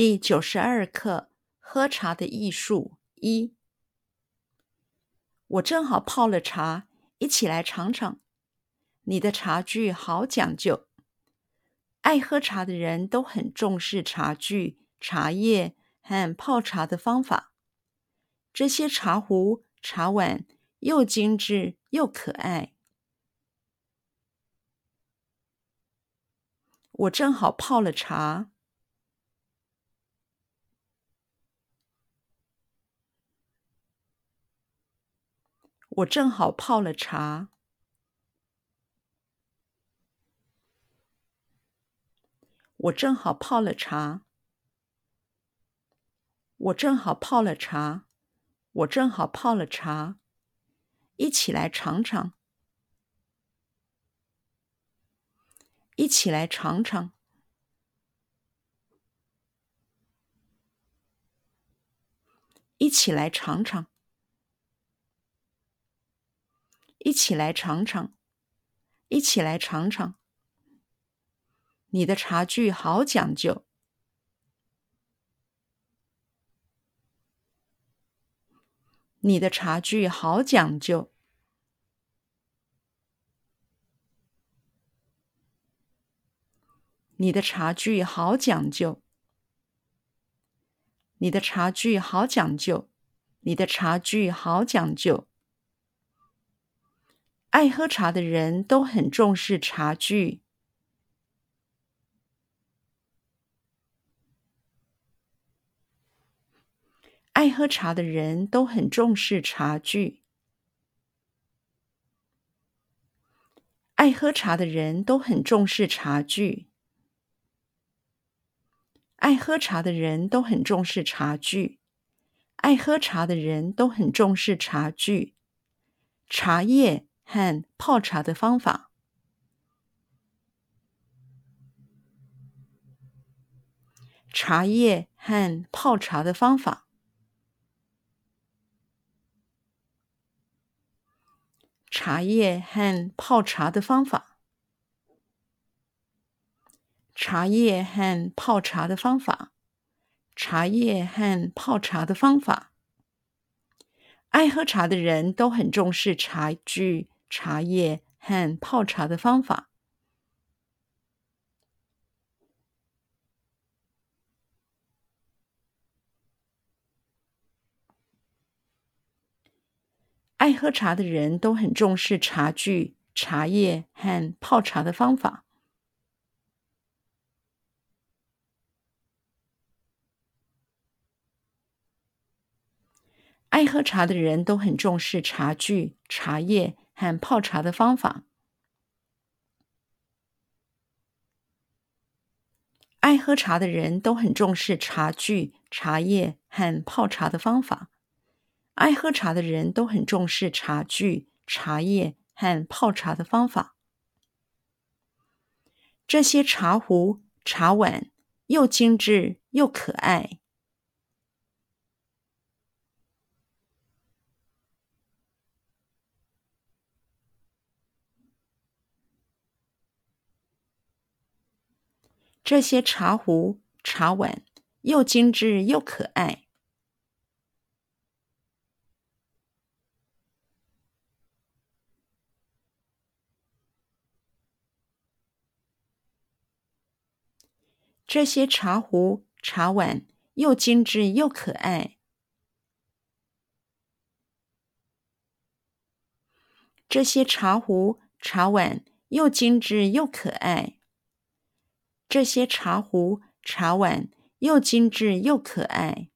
第九十二课：喝茶的艺术一。我正好泡了茶，一起来尝尝。你的茶具好讲究，爱喝茶的人都很重视茶具、茶叶和泡茶的方法。这些茶壶、茶碗又精致又可爱。我正好泡了茶。我正好泡了茶。我正好泡了茶。我正好泡了茶。我正好泡了茶。一起来尝尝。一起来尝尝。一起来尝尝。一起来尝尝，一起来尝尝。你的茶具好讲究。你的茶具好讲究。你的茶具好讲究。你的茶具好讲究。你的茶具好讲究。爱喝茶的人都很重视茶具。爱喝茶的人都很重视茶具。爱喝茶的人都很重视茶具。爱喝茶的人都很重视茶具。爱喝茶的人都很重视茶具。茶叶。和泡茶的方法。茶叶和泡茶的方法。茶叶和泡茶的方法。茶叶和泡茶的方法。茶叶和泡茶的方法。爱喝茶的人都很重视茶具。茶叶和泡茶的方法。爱喝茶的人都很重视茶具、茶叶和泡茶的方法。爱喝茶的人都很重视茶具、茶叶。和泡茶的方法。爱喝茶的人都很重视茶具、茶叶和泡茶的方法。爱喝茶的人都很重视茶具、茶叶和泡茶的方法。这些茶壶、茶碗又精致又可爱。这些茶壶、茶碗又精致又可爱。这些茶壶、茶碗又精致又可爱。这些茶壶、茶碗又精致又可爱。这些茶壶、茶碗又精致又可爱。